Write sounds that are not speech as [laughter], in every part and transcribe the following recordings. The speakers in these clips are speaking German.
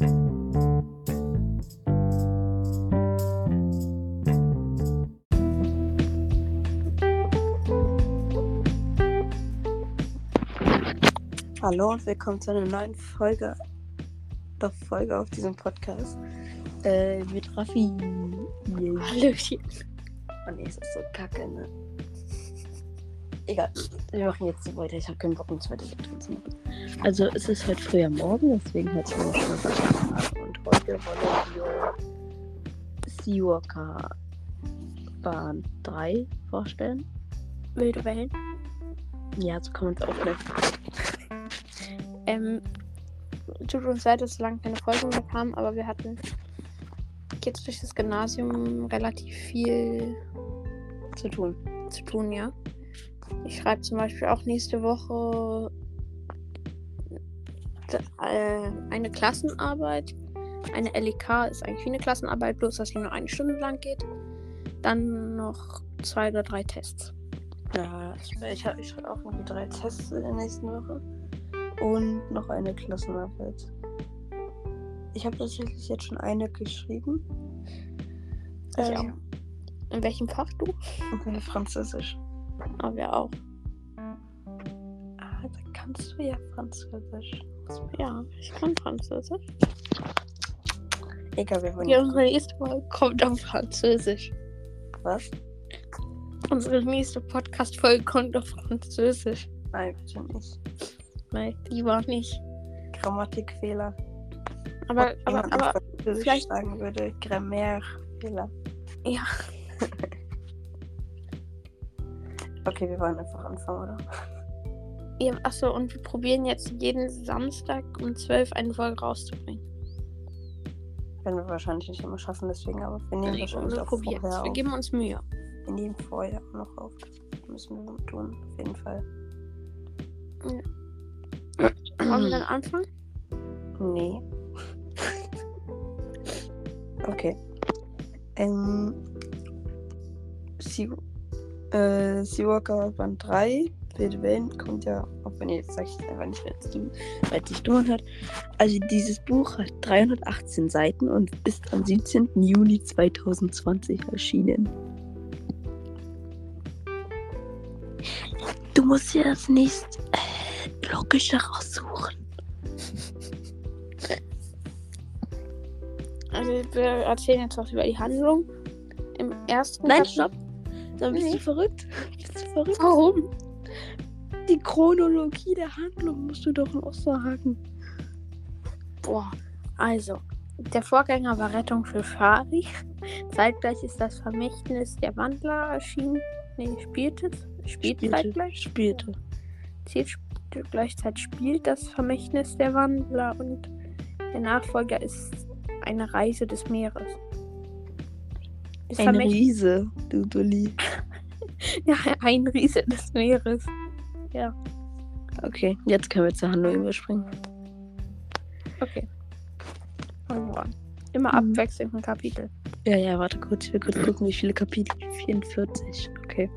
Hallo und willkommen zu einer neuen Folge, der Folge auf diesem Podcast äh, mit Raffi. Yeah. Hallöchen. Oh nee, es ist so kacke, ne? Egal, wir machen jetzt so weiter. Ich habe keinen Bock, zweites Intro zu machen. Also, es ist heute früher Morgen, deswegen hat es mir schon verstanden. Und heute wollen wir Seawalker Bahn 3 vorstellen. Wilde Wellen. Ja, so kann man es auch gleich. Ähm, tut uns leid, dass so lange keine Folgen mehr kamen, aber wir hatten jetzt durch das Gymnasium relativ viel zu tun. zu tun, ja. Ich schreibe zum Beispiel auch nächste Woche äh, eine Klassenarbeit. Eine LEK ist eigentlich wie eine Klassenarbeit, bloß dass sie nur eine Stunde lang geht. Dann noch zwei oder drei Tests. Ja, ich, ich, schreibe auch irgendwie drei Tests in der nächsten Woche. Und noch eine Klassenarbeit. Ich habe tatsächlich jetzt schon eine geschrieben. Ich Ähm, auch. In welchem Fach du? Okay, Französisch. Aber wir auch. Ah, da kannst du ja Französisch. Ja, ich kann Französisch. Egal, wir wollen Ja, unsere nächste Folge kommt auf Französisch. Was? Unsere nächste Podcast-Folge kommt auf Französisch. Nein, bitte nicht. Nein, lieber nicht. Grammatikfehler. Aber, aber, aber, vielleicht- sagen würde, Grammairfehler. ja. [laughs] Okay, wir wollen einfach anfangen, oder? ja. Achso, und wir probieren jetzt jeden Samstag um 12 eine Folge rauszubringen. Werden wir wahrscheinlich nicht immer schaffen, deswegen, aber wir nehmen wahrscheinlich wir auch probieren vorher es. Wir geben uns Mühe. Wir nehmen vorher auch noch auf. Das müssen wir tun, auf jeden Fall. Wollen wir dann anfangen? Nee. [laughs] okay. Ähm. Sea, äh, Seawalker Band 3, Wilde Wellen, kommt ja, auch wenn ihr jetzt sagt, ich einfach nicht, weil es sich dumm hat. Also dieses Buch hat 318 Seiten und ist am 17. Juni 2020 erschienen. Du musst dir das nächste äh, logische raussuchen. Also, wir erzählen jetzt was über die Handlung. Im ersten Nein, Kapitel- stopp. Dann bist Nee. du verrückt. [laughs] Bist du verrückt? Warum? Die Chronologie der Handlung musst du doch noch sagen. Boah, also, der Vorgänger war Rettung für Fari. Zeitgleich ist das Vermächtnis der Wandler erschienen. Nee, spielt es? Spielt zeitgleich? Spielte. Ziel gleichzeitig spielt das Vermächtnis der Wandler und der Nachfolger ist eine Reise des Meeres. Das Vermächt- Riese, du Dulli. [laughs] ja, ein Riese des Meeres. Okay, jetzt können wir zur Handlung überspringen. Okay. Fangen wir an. Immer Mhm. abwechselnd ein Kapitel. Ja, ja, warte kurz. Ich will kurz gucken, wie viele Kapitel. 44. Okay.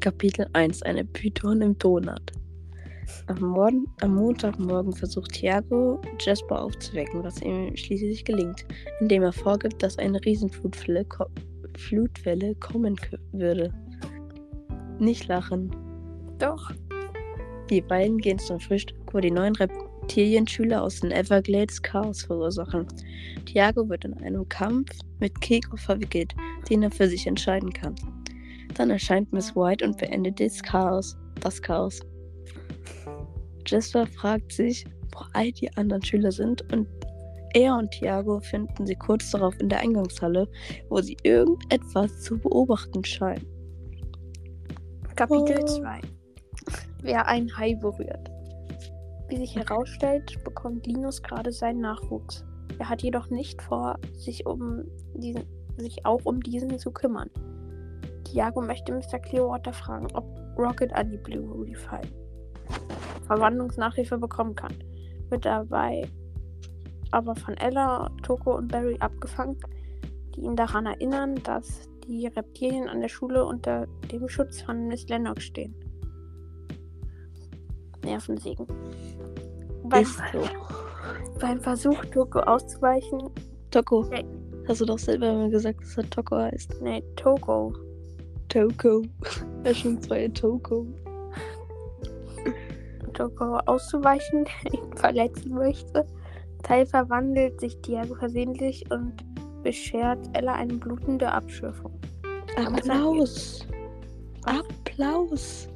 Kapitel 1. Eine Python im Donut. Am, Morgen, am Montagmorgen versucht Thiago, Jasper aufzuwecken, was ihm schließlich gelingt, indem er vorgibt, dass eine Riesenflutwelle ko Flutwelle kommen würde. Nicht lachen. Doch. Die beiden gehen zum Frühstück, wo die neuen Reptilienschüler aus den Everglades Chaos verursachen. Thiago wird in einem Kampf mit Keiko verwickelt, den er für sich entscheiden kann. Dann erscheint Miss White und beendet das Chaos. Das Chaos. Jasper fragt sich, wo all die anderen Schüler sind und er und Thiago finden sie kurz darauf in der Eingangshalle, wo sie irgendetwas zu beobachten scheinen. Kapitel Oh. 2. Wer ein Hai berührt. Wie sich herausstellt, bekommt Linus gerade seinen Nachwuchs. Er hat jedoch nicht vor, sich, um diesen, sich auch um diesen zu kümmern. Tiago möchte Mr. Clearwater fragen, ob Rocket an die Blue Reef High Verwandlungsnachhilfe bekommen kann. Wird dabei aber von Ella, Toko und Barry abgefangen, die ihn daran erinnern, dass die Reptilien an der Schule unter dem Schutz von Miss Lennox stehen. Nervensägen. beim, beim Versuch, Toko auszuweichen, Toko. Hey. Hast du doch selber immer gesagt, dass er Toko heißt. nee, Togo, Toko. [laughs] Er schon zwei Toko. Toko auszuweichen, [laughs] ihn verletzen möchte. Teil verwandelt sich Diago versehentlich und beschert Ella eine blutende Abschürfung. Applaus. Applaus.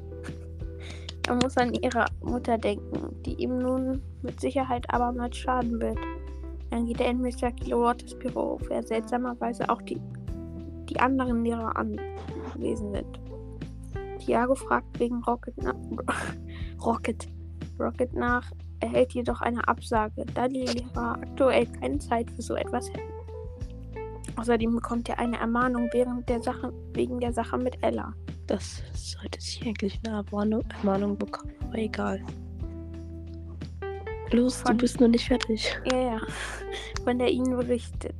Er muss an ihre Mutter denken, die ihm nun mit Sicherheit abermals schaden wird. Dann geht er in Mr. Kilowaters Büro, wo er seltsamerweise auch die, die anderen Lehrer anwesend sind. Tiago fragt wegen Rocket, Rocket, Rocket nach, erhält jedoch eine Absage, da die Lehrer aktuell keine Zeit für so etwas hätten. Außerdem bekommt er eine Ermahnung während der Sache, wegen der Sache mit Ella. Das sollte sich eigentlich eine Ermahnung, Ermahnung bekommen, aber egal. Los, du Von- bist noch nicht fertig. Ja, ja. Von der ihnen berichtet.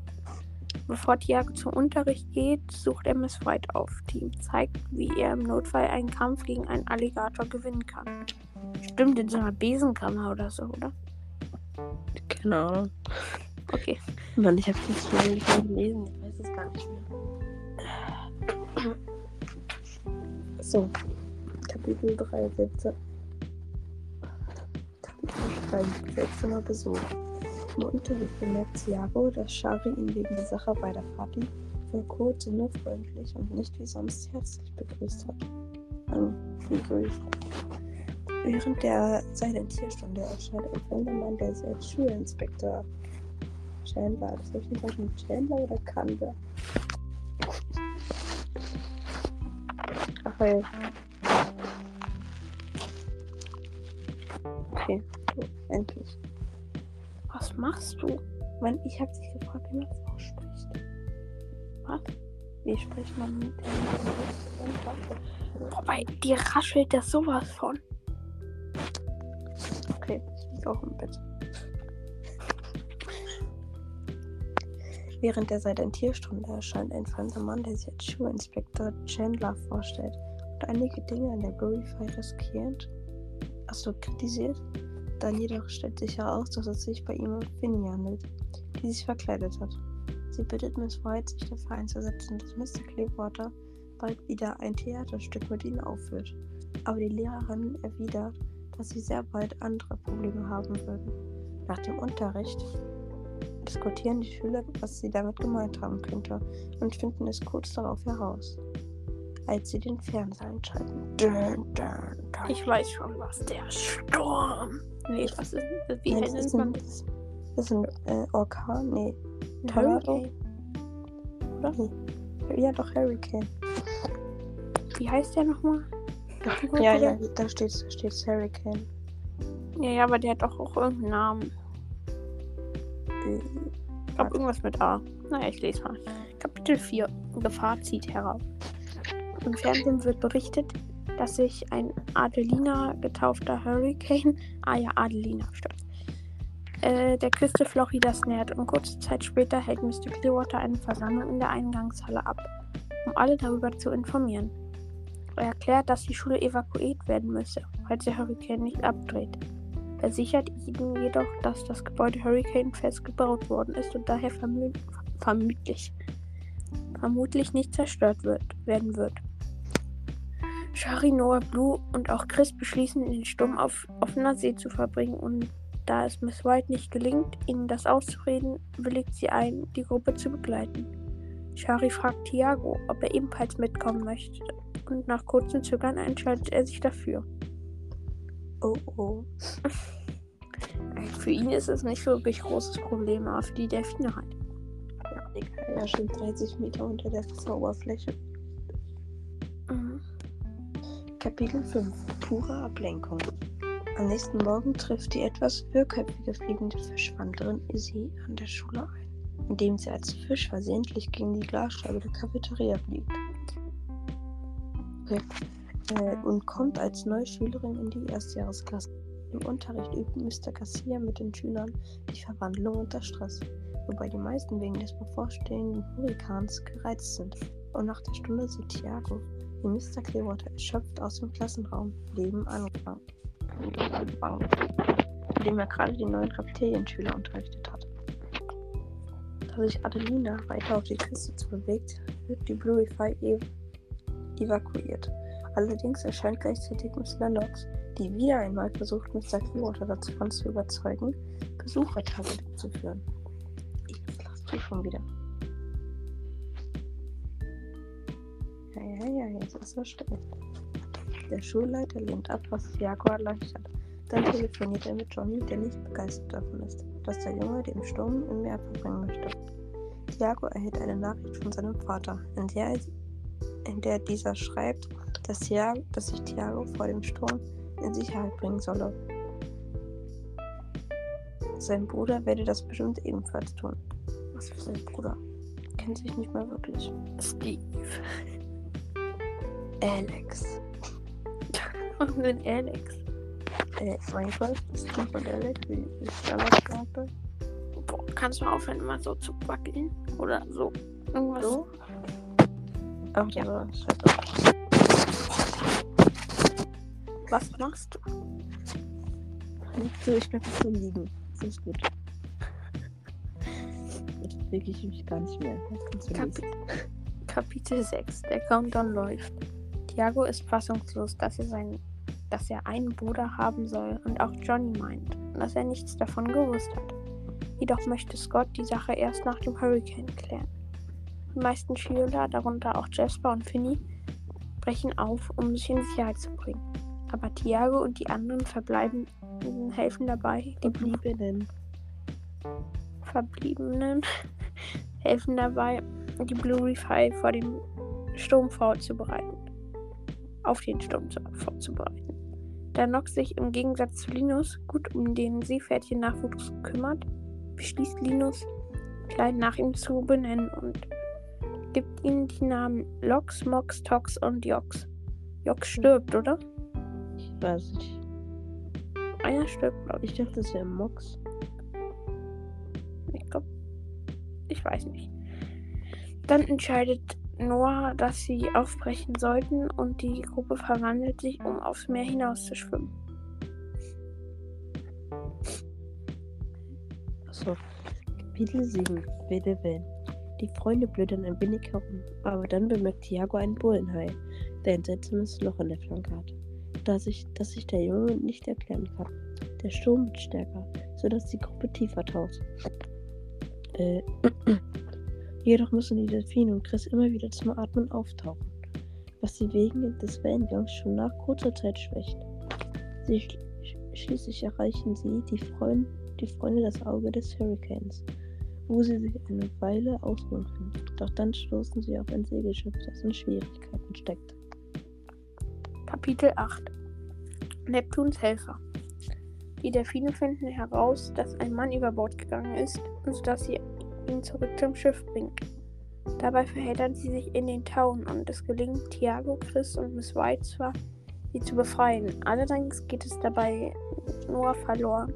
Bevor Tiago zum Unterricht geht, sucht er Miss White auf, die ihm zeigt, wie er im Notfall einen Kampf gegen einen Alligator gewinnen kann. Stimmt, in so einer Besenkammer oder so, oder? Keine Ahnung. Okay. Mann, ich schon nicht mehr gelesen. Ich weiß es gar nicht mehr. So. Kapitel 3 Sätze. Kapitel 3 Seltsamer Besuch. Im Unterricht bemerkt Thiago, dass Shari ihn wegen der Sache bei der Party wohl kurz und nur freundlich und nicht wie sonst herzlich begrüßt hat. Ähm, begrüßt. Während der Silentierstunde erscheint ein fremder Mann, der als Schulinspektor Chandler. Das soll ich nicht sagen, Chandler oder Chandler? Ach, weil. Okay, so, endlich. Was machst du? Mann, ich hab dich gefragt, wie man es ausspricht. Was? Wie spricht man mit dem Wobei, dir raschelt das sowas von. Okay, ich liege auch im Bett. Während der Silentierstunde erscheint ein fremder Mann, der sich als Schulinspektor Chandler vorstellt und einige Dinge an der Glorify riskiert, achso, kritisiert. Dann jedoch stellt sich heraus, dass es sich bei ihm um Finny handelt, die sich verkleidet hat. Sie bittet Miss White, sich dafür einzusetzen, dass Mr. Clearwater bald wieder ein Theaterstück mit ihnen aufführt. Aber die Lehrerin erwidert, dass sie sehr bald andere Probleme haben würden. Nach dem Unterricht diskutieren die Schüler, was sie damit gemeint haben könnte und finden es kurz darauf heraus, als sie den Fernseher einschalten. Dun, dun, dun. Ich weiß schon was. Der Sturm. Nee, was ist Wie Nein, das ist ein, man das ist ein äh, Orkan? Nee. Ein Tornado? Hurricane? Ja, doch, Hurricane. Wie heißt der nochmal? Ja, ja, da steht da steht's Hurricane. Ja, ja, aber der hat doch auch irgendeinen Namen. Äh, Ich glaube, irgendwas mit A. Naja, ich lese mal. Kapitel 4. Gefahr zieht herauf. Im Fernsehen wird berichtet, dass sich ein Adelina getaufter Hurricane, ah ja, Adelina, stimmt, äh, der Küste Floridas nähert und kurze Zeit später hält Mr. Clearwater eine Versammlung in der Eingangshalle ab, um alle darüber zu informieren. Er erklärt, dass die Schule evakuiert werden müsse, falls der Hurricane nicht abdreht. Versichert ihnen jedoch, dass das Gebäude Hurricane-fest gebaut worden ist und daher vermü vermutlich, vermutlich nicht zerstört wird, werden wird. Shari, Noah, Blue und auch Chris beschließen, den Sturm auf offener See zu verbringen und da es Miss White nicht gelingt, ihnen das auszureden, willigt sie ein, die Gruppe zu begleiten. Shari fragt Tiago, ob er ebenfalls mitkommen möchte und nach kurzem Zögern entscheidet er sich dafür. oh, oh. [laughs] Für ihn ist es nicht wirklich großes Problem, aber für die Delfine halt. Ja, egal. Ja, schon 30 Meter unter der Wasseroberfläche. Kapitel 5 Pure Ablenkung Am nächsten Morgen trifft die etwas wirrköpfige fliegende Fischwandlerin Izzy an der Schule ein, indem sie als Fisch versehentlich gegen die Glasscheibe der Cafeteria fliegt. Okay. Äh, und kommt als neue Schülerin in die Erstjahresklasse. Im Unterricht übt Mr. Garcia mit den Schülern die Verwandlung unter Stress, wobei die meisten wegen des bevorstehenden Hurrikans gereizt sind. Und nach der Stunde sieht Thiago, wie Mr. Clearwater erschöpft aus dem Klassenraum Leben angefangen. in dem er gerade die neuen Reptilienschüler unterrichtet hat. Da sich Adelina weiter auf die Küste zu bewegt, wird die Bluify ev evakuiert. Allerdings erscheint gleichzeitig Miss Lennox, die wieder einmal versucht, Mr. Clearwater davon zu überzeugen, Besuchertage durchzuführen. Ich lasse du schon wieder. Jetzt ist still. Der Schulleiter lehnt ab, was Jaguar erleichtert. Dann telefoniert er mit Johnny, der nicht begeistert davon ist, dass der Junge den Sturm im Meer verbringen möchte. Tiago erhält eine Nachricht von seinem Vater, in der, in der dieser schreibt, dass, Thiago, dass sich Tiago vor dem Sturm in Sicherheit bringen solle. Sein Bruder werde das bestimmt ebenfalls tun. Was für sein Bruder? Kennt sich nicht mehr wirklich. Steve. Alex. [laughs] Und den Alex. Äh, Minecraft, Steve und Alex, wie ist Charakter? Boah, kannst du mal aufhören, immer so zu wackeln? Oder so. Irgendwas. So? Ach Ja. ja. Was machst du? Nicht so, ich bleib nicht so liegen. Das ist gut. Jetzt bewege ich mich gar nicht mehr. Kapi. Kapitel 6. Der Countdown läuft. Tiago ist fassungslos, dass er, seinen, dass er einen Bruder haben soll und auch Johnny meint, dass er nichts davon gewusst hat. Jedoch möchte Scott die Sache erst nach dem Hurricane klären. Die meisten Schüler, darunter auch Jasper und Finny, brechen auf, um sich in Sicherheit zu bringen. Aber Tiago und die anderen verbleiben helfen dabei, die Verbliebenen. Verbliebenen [laughs] helfen dabei, die Blue Reef High vor dem Sturm vorzubereiten. Auf den Sturm zu, vorzubereiten. Da Nox sich im Gegensatz zu Linus gut um den Seepferdchen-Nachwuchs kümmert, beschließt Linus, Klein nach ihm zu benennen und gibt ihnen die Namen Lox, Mox, Tox und Jox. Jox stirbt, oder? Ich weiß nicht. Einer stirbt, glaube ich. Ich dachte, das wäre Mox. Ich glaube, ich weiß nicht. Dann entscheidet Noah, dass sie aufbrechen sollten und die Gruppe verwandelt sich, um aufs Meer hinaus zu schwimmen. Achso. Kapitel 7. Wilde Wellen. Die Freunde blödern ein wenig herum, aber dann bemerkt Tiago einen Bullenhai, der ein seltsames Loch in der Flanke hat, das sich, das sich der Junge nicht erklären kann. Der Sturm wird stärker, sodass die Gruppe tiefer taucht. Äh, [clears throat] jedoch müssen die Delfine und Chris immer wieder zum Atmen auftauchen, was sie wegen des Wellengangs schon nach kurzer Zeit schwächt. Sie schl schließlich erreichen sie die, Freund die Freunde das Auge des Hurricanes, wo sie sich eine Weile ausruhen können. Doch dann stoßen sie auf ein Segelschiff, das in Schwierigkeiten steckt. Kapitel 8 Neptuns Helfer. Die Delfine finden heraus, dass ein Mann über Bord gegangen ist, sodass sie ihn zurück zum Schiff bringen. Dabei verheddern sie sich in den Tauen und es gelingt Tiago, Chris und Miss White zwar, sie zu befreien. Allerdings geht es dabei Noah verloren.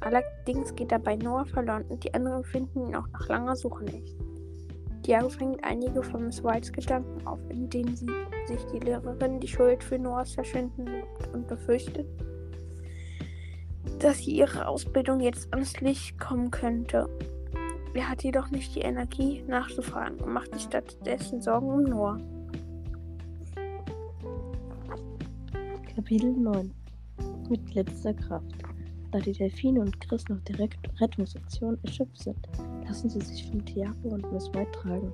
Allerdings geht dabei Noah verloren und die anderen finden ihn auch nach langer Suche nicht. Tiago fängt einige von Miss Whites Gedanken auf, in denen sie sich die Lehrerin die Schuld für Noahs Verschwinden gibt und befürchtet, dass sie ihre Ausbildung jetzt ans Licht kommen könnte. Er hat jedoch nicht die Energie nachzufragen und macht sich stattdessen Sorgen um Noah. Kapitel 9 Mit letzter Kraft. Da die Delfine und Chris nach der Rekt- Rettungsaktion erschöpft sind, lassen sie sich von Tiago und Miss White tragen.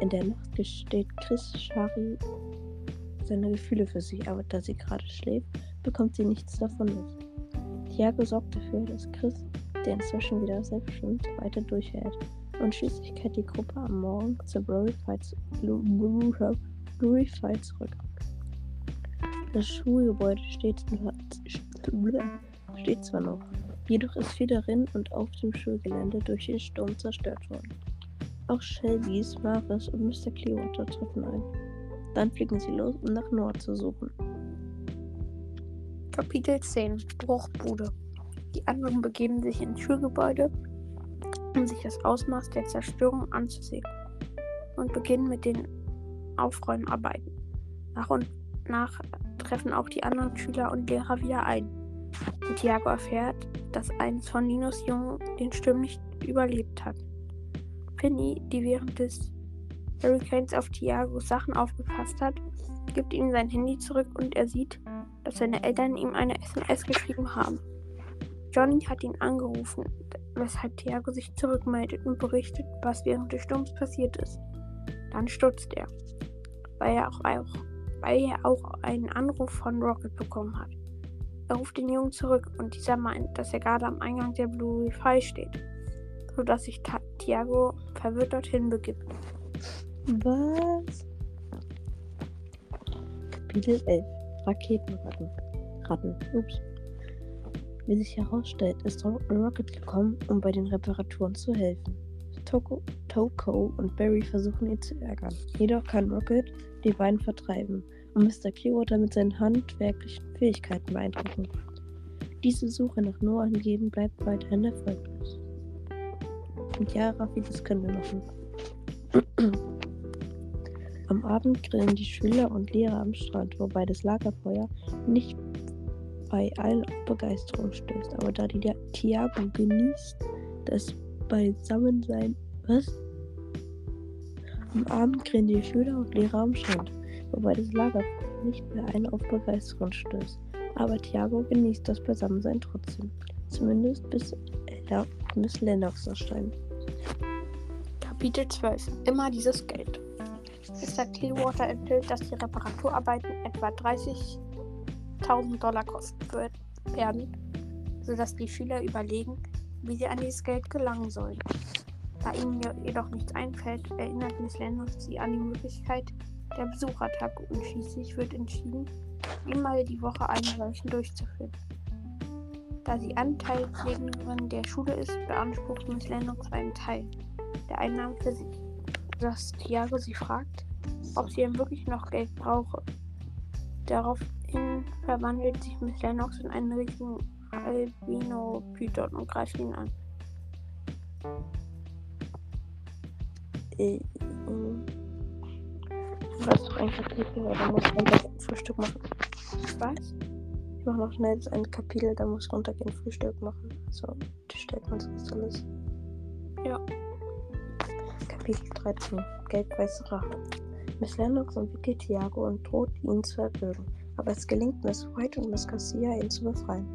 In der Nacht gesteht Chris Shari seine Gefühle für sie, aber da sie gerade schläft, bekommt sie nichts davon mit. Tiago sorgt dafür, dass Chris, der inzwischen wieder selbst schwimmt, weiter durchhält. Und schließlich kehrt die Gruppe am Morgen zur Fight zurück. Das Schulgebäude steht, steht zwar noch, jedoch ist viel darin und auf dem Schulgelände durch den Sturm zerstört worden. Auch Shelby's, Maris und Mr. Clearwater treffen ein. Dann fliegen sie los, um nach Nord zu suchen. Kapitel 10 Bruchbude. Die anderen begeben sich ins Schulgebäude, um sich das Ausmaß der Zerstörung anzusehen und beginnen mit den Aufräumarbeiten. Nach und nach treffen auch die anderen Schüler und Lehrer wieder ein. Tiago erfährt, dass eines von Linus Jungen den Sturm nicht überlebt hat. Finny, die während des Hurricanes auf Tiagos Sachen aufgepasst hat, gibt ihm sein Handy zurück und er sieht, dass seine Eltern ihm eine SMS geschrieben haben. Johnny hat ihn angerufen, weshalb Tiago sich zurückmeldet und berichtet, was während des Sturms passiert ist. Dann stutzt er, weil er auch, auch, weil er auch einen Anruf von Rocket bekommen hat. Er ruft den Jungen zurück und dieser meint, dass er gerade am Eingang der Blue Reef steht, sodass sich Tiago verwirrt dorthin begibt. Was? Kapitel 11 Raketenratten. Ratten. Ups. Wie sich herausstellt, ist Rocket gekommen, um bei den Reparaturen zu helfen. Toko, Toko und Barry versuchen ihn zu ärgern. Jedoch kann Rocket die beiden vertreiben und Mr. Clearwater mit seinen handwerklichen Fähigkeiten beeindrucken. Diese Suche nach Noah hingegen bleibt weiterhin erfolglos. Und ja, Raffi, das können wir machen. Am Abend grillen die Schüler und Lehrer am Strand, wobei das Lagerfeuer nicht bei allen auf Begeisterung stößt. Aber da die Tiago genießt das Beisammensein. Was? Am Abend grillen die Schüler und Lehrer am Strand, wobei das Lagerfeuer nicht bei allen auf Begeisterung stößt. Aber Tiago genießt das Beisammensein trotzdem. Zumindest bis, Ella, bis Lennox erscheint. Kapitel 12 Immer dieses Geld. Mr. Clearwater enthüllt, dass die Reparaturarbeiten etwa 30.000 Dollar kosten werden, sodass die Schüler überlegen, wie sie an dieses Geld gelangen sollen. Da ihnen jedoch nichts einfällt, erinnert Miss Lennox sie an die Möglichkeit der Besuchertag und schließlich wird entschieden, einmal die Woche eine solchen durchzuführen. Da sie Anteilsjägerin der Schule ist, beansprucht Miss Lennox einen Teil der Einnahmen für sich. Dass Tiago sie fragt, ob sie denn wirklich noch Geld brauche. Daraufhin verwandelt sich Miss Lennox in einen riesigen Albino-Python und greift ihn an. Äh, was doch ein Kapitel, da muss das Frühstück machen. Was? Ich mache noch schnell ein Kapitel, da muss runtergehen, Frühstück machen. So, die stellt man sonst alles. Ja. Kapitel 13 Geldweiße Rache. Miss Lennox umwickelt Tiago und droht ihn zu erwürgen. Aber es gelingt Miss White und Miss Garcia, ihn zu befreien.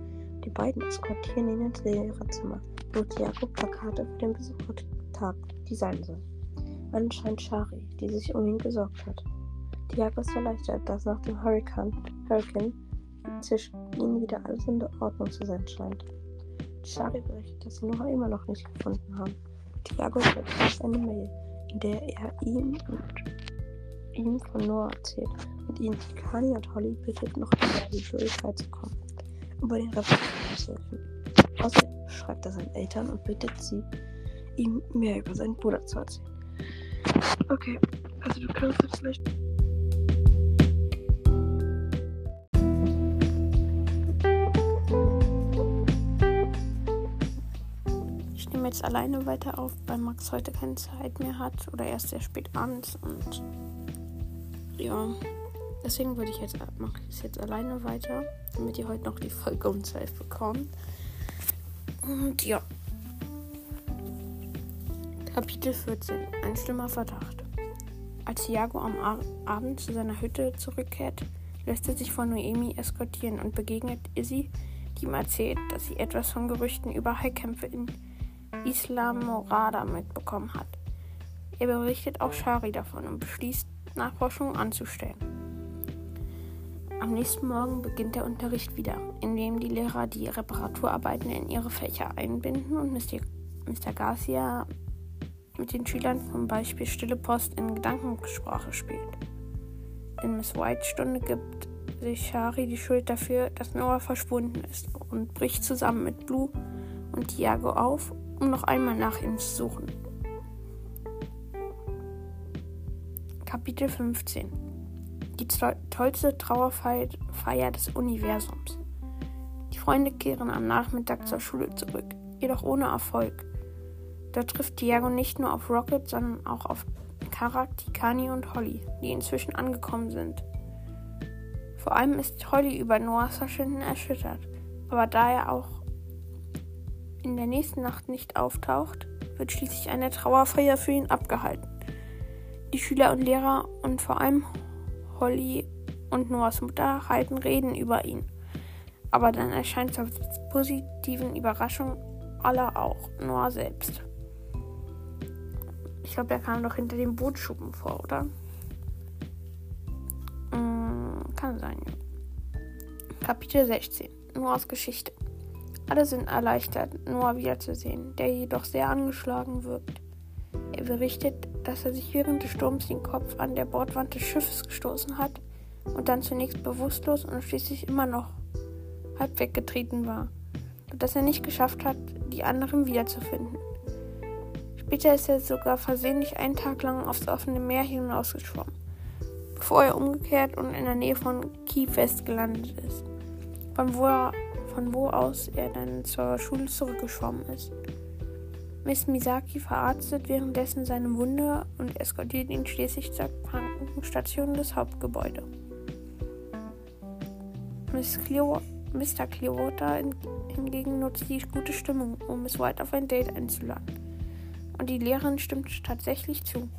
Die beiden eskortieren ihn ins Lehrerzimmer, wo Tiago Plakate für den Besuchertag designen soll. Anscheinend Shari, die sich um ihn gesorgt hat. Tiago ist erleichtert, dass nach dem Hurricane, Hurricane zwischen ihnen wieder alles in Ordnung zu sein scheint. Shari berichtet, dass sie Noah immer noch nicht gefunden haben. Tiago schreibt eine Mail, in der er ihm und ihm von Noah erzählt und ihn, Kani und Holly bittet, noch in die Schwierigkeit zu kommen über den Reparatur zu helfen. Außerdem schreibt er seinen Eltern und bittet sie, ihm mehr über seinen Bruder zu erzählen. Okay, also du kannst jetzt vielleicht. Ich nehme jetzt alleine weiter auf, weil Max heute keine Zeit mehr hat oder erst sehr spät abends und ja. Deswegen würde ich jetzt mache ich es jetzt alleine weiter, damit ihr heute noch die Folge um 12 bekommt. Und ja. Kapitel 14. Ein schlimmer Verdacht. Als Thiago am Ar Abend zu seiner Hütte zurückkehrt, lässt er sich von Noemi eskortieren und begegnet Izzy, die ihm erzählt, dass sie etwas von Gerüchten über Heilkämpfe in Islamorada mitbekommen hat. Er berichtet auch Shari davon und beschließt, Nachforschungen anzustellen. Am nächsten Morgen beginnt der Unterricht wieder, indem die Lehrer die Reparaturarbeiten in ihre Fächer einbinden und Mr. Mr. Garcia mit den Schülern zum Beispiel Stille Post in Gedankensprache spielt. In Miss Whites Stunde gibt sich Shari die Schuld dafür, dass Noah verschwunden ist und bricht zusammen mit Blue und Tiago auf, um noch einmal nach ihm zu suchen. Kapitel 15 die tollste Trauerfeier des Universums. Die Freunde kehren am Nachmittag zur Schule zurück, jedoch ohne Erfolg. Dort trifft Diago nicht nur auf Rocket, sondern auch auf Karak, Tikani und Holly, die inzwischen angekommen sind. Vor allem ist Holly über Noahs Verschwinden erschüttert. Aber da er auch in der nächsten Nacht nicht auftaucht, wird schließlich eine Trauerfeier für ihn abgehalten. Die Schüler und Lehrer und vor allem Holly und Noahs Mutter halten Reden über ihn. Aber dann erscheint zur positiven Überraschung aller auch Noah selbst. Ich glaube, er kam doch hinter dem Bootschuppen vor, oder? Mm, kann sein. Kapitel 16. Noahs Geschichte. Alle sind erleichtert, Noah wiederzusehen, der jedoch sehr angeschlagen wirkt. Er berichtet, dass er sich während des Sturms den Kopf an der Bordwand des Schiffes gestoßen hat und dann zunächst bewusstlos und schließlich immer noch halb weggetreten war, sodass er nicht geschafft hat, die anderen wiederzufinden. Später ist er sogar versehentlich einen Tag lang aufs offene Meer hinausgeschwommen, bevor er umgekehrt und in der Nähe von Key West gelandet ist, von wo, er, von wo aus er dann zur Schule zurückgeschwommen ist. Miss Misaki verarztet währenddessen seine Wunde und eskortiert ihn schließlich zur Krankenstation des Hauptgebäudes. Miss Cleo Mr. Clearwater hingegen nutzt die gute Stimmung, um Miss White auf ein Date einzuladen. Und die Lehrerin stimmt tatsächlich zu.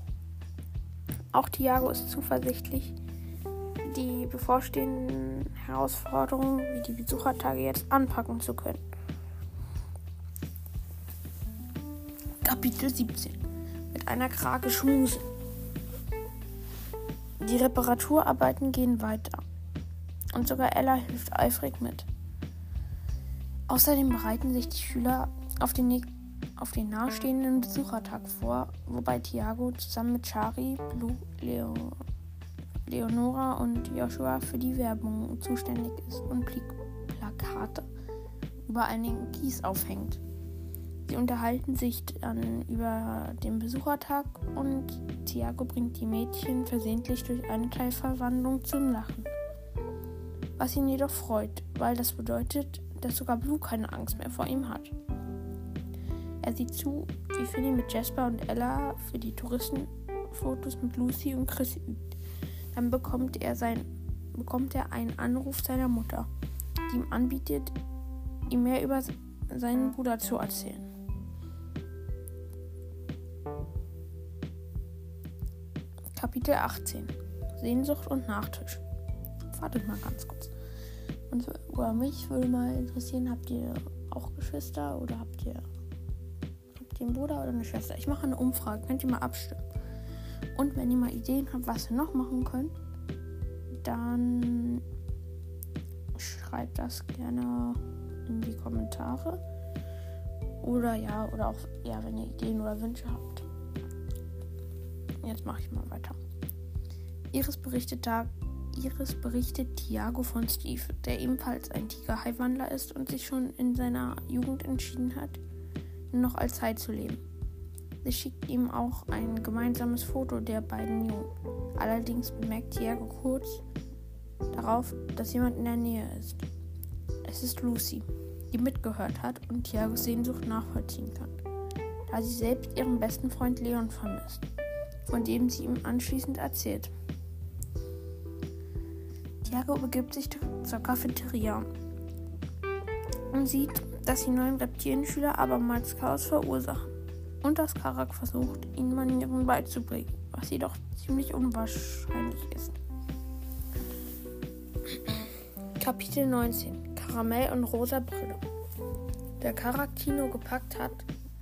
Auch Tiago ist zuversichtlich, die bevorstehenden Herausforderungen wie die Besuchertage jetzt anpacken zu können. Kapitel 17 Mit einer Krake schmusen. Die Reparaturarbeiten gehen weiter und sogar Ella hilft eifrig mit. Außerdem bereiten sich die Schüler auf den, auf den nahestehenden Besuchertag vor, wobei Thiago zusammen mit Chari, Blue, Leo, Leonora und Joshua für die Werbung zuständig ist und Pl Plakate über einigen Kies aufhängt. Sie unterhalten sich dann über den Besuchertag und Thiago bringt die Mädchen versehentlich durch eine Teilverwandlung zum Lachen was ihn jedoch freut, weil das bedeutet, dass sogar Blue keine Angst mehr vor ihm hat. Er sieht zu, wie Finny mit Jasper und Ella für die Touristenfotos mit Lucy und Chris übt. Dann bekommt er, sein, bekommt er einen Anruf seiner Mutter, die ihm anbietet, ihm mehr über seinen Bruder zu erzählen. Kapitel 18 Sehnsucht und Nachtisch wartet mal ganz kurz. Und über mich würde mal interessieren, habt ihr auch Geschwister oder habt ihr, habt ihr einen Bruder oder eine Schwester? Ich mache eine Umfrage, könnt ihr mal abstimmen. Und wenn ihr mal Ideen habt, was ihr noch machen könnt, dann schreibt das gerne in die Kommentare. Oder ja, oder auch, ja, wenn ihr Ideen oder Wünsche habt. Jetzt mache ich mal weiter. Iris berichtet da Iris berichtet Tiago von Steve, der ebenfalls ein Tigerhaiwandler ist und sich schon in seiner Jugend entschieden hat, noch als Hai zu leben. Sie schickt ihm auch ein gemeinsames Foto der beiden Jungen. Allerdings bemerkt Tiago kurz darauf, dass jemand in der Nähe ist. Es ist Lucy, die mitgehört hat und Tiagos Sehnsucht nachvollziehen kann, da sie selbst ihren besten Freund Leon vermisst, von dem sie ihm anschließend erzählt. Tiago begibt sich zur Cafeteria und sieht, dass die neuen Reptilienschüler abermals Chaos verursachen und dass Karak versucht, ihnen Manieren beizubringen, was jedoch ziemlich unwahrscheinlich ist. Kapitel 19 Karamell und rosa Brille Der Karak Tino gepackt hat,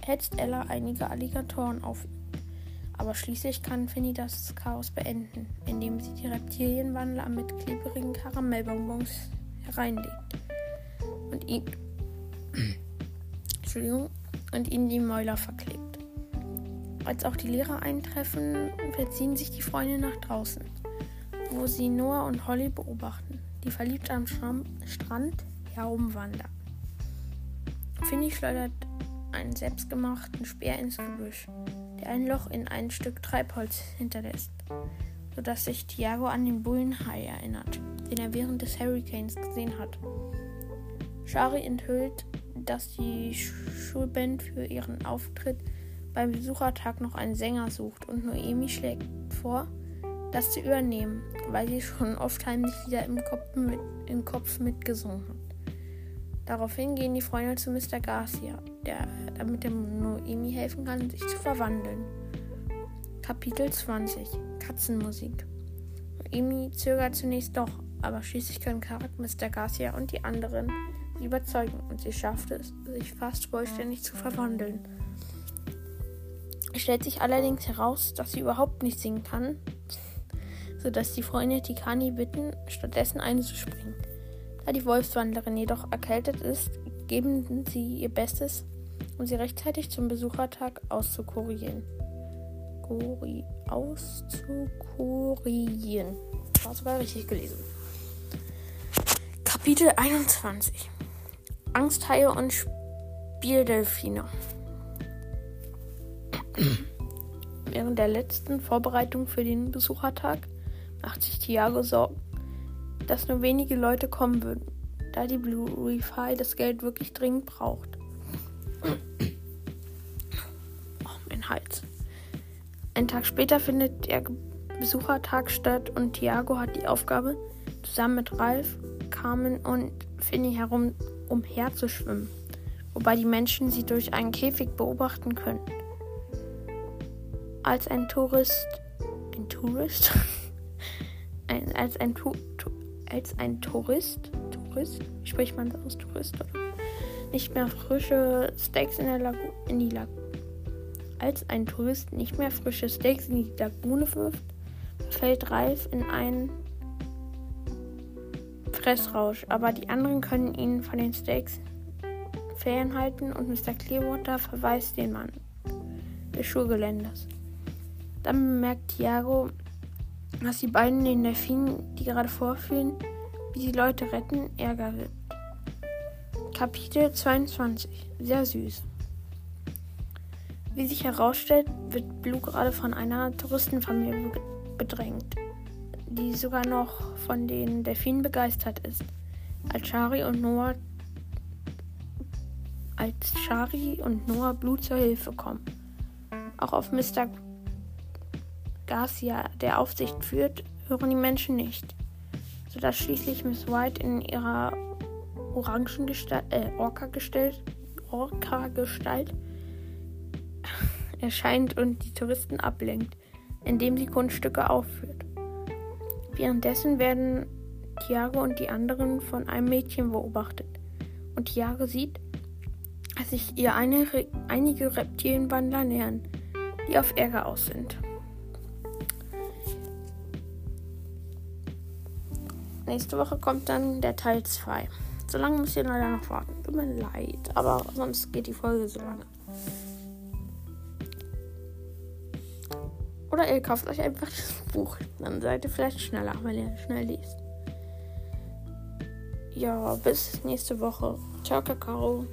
hetzt Ella einige Alligatoren auf ihn. Aber schließlich kann Finny das Chaos beenden, indem sie die Reptilienwandler mit klebrigen Karamellbonbons hereinlegt und ihn, Entschuldigung, und ihnen die Mäuler verklebt. Als auch die Lehrer eintreffen, verziehen sich die Freunde nach draußen, wo sie Noah und Holly beobachten, die verliebt am Strand herumwandern. Finny schleudert einen selbstgemachten Speer ins Gebüsch ein Loch in ein Stück Treibholz hinterlässt, sodass sich Tiago an den Bullenhai erinnert, den er während des Hurricanes gesehen hat. Shari enthüllt, dass die Schulband für ihren Auftritt beim Besuchertag noch einen Sänger sucht und Noemi schlägt vor, das zu übernehmen, weil sie schon oft heimlich wieder im Kopf, mit, im Kopf mitgesungen hat. Daraufhin gehen die Freunde zu Mr. Garcia, der damit der Noemi helfen kann, sich zu verwandeln. Kapitel 20 Katzenmusik Noemi zögert zunächst doch, aber schließlich können Karak, Mr. Garcia und die anderen sie überzeugen und sie schafft es, sich fast vollständig zu verwandeln. Es stellt sich allerdings heraus, dass sie überhaupt nicht singen kann, sodass die Freunde Tikani bitten, stattdessen einzuspringen. Da die Wolfswandlerin jedoch erkältet ist, geben sie ihr Bestes, um sie rechtzeitig zum Besuchertag auszukurieren. Kuri auszukurieren. War sogar richtig gelesen. Kapitel 21 Angsthaie und Spieldelfine. Während der letzten Vorbereitung für den Besuchertag macht sich Thiago Sorgen, dass nur wenige Leute kommen würden, da die Blue Refi das Geld wirklich dringend braucht. Oh, mein Hals. Einen Tag später findet der Besuchertag statt und Thiago hat die Aufgabe, zusammen mit Ralf, Carmen und Finny herum umherzuschwimmen, wobei die Menschen sie durch einen Käfig beobachten können. Als ein Tourist, ein Tourist, [laughs] ein, als ein tu, als ein Tourist, Tourist, spricht man das aus Tourist? Nicht mehr frische Steaks in, der Lagu in die Lagune. Als ein Tourist nicht mehr frische Steaks in die Lagune wirft, fällt Ralf in einen Fressrausch, aber die anderen können ihn von den Steaks fernhalten und Mr. Clearwater verweist den Mann des Schulgeländes. Dann bemerkt Thiago, dass die beiden den Delfinen, die gerade vorführen, wie sie Leute retten, Ärger wird. Kapitel 22. Sehr süß. Wie sich herausstellt, wird Blue gerade von einer Touristenfamilie bedrängt, die sogar noch von den Delfinen begeistert ist. Als Shari und Noah als Shari und Noah Blue zur Hilfe kommen. Auch auf Mr. Garcia, der Aufsicht führt, hören die Menschen nicht, sodass schließlich Miss White in ihrer orangen äh, Orca-Gestalt Orca -Gestalt [laughs] erscheint und die Touristen ablenkt, indem sie Kunststücke aufführt. Währenddessen werden Tiago und die anderen von einem Mädchen beobachtet. Und Tiago sieht, dass sich ihr eine, einige Reptilienwandler nähern, die auf Ärger aus sind. Nächste Woche kommt dann der Teil 2. So lange müsst ihr leider noch warten. Tut mir leid, aber sonst geht die Folge so lange. Oder ihr kauft euch einfach das Buch. Dann seid ihr vielleicht schneller, wenn ihr schnell liest. Ja, bis nächste Woche. Ciao, Kakao.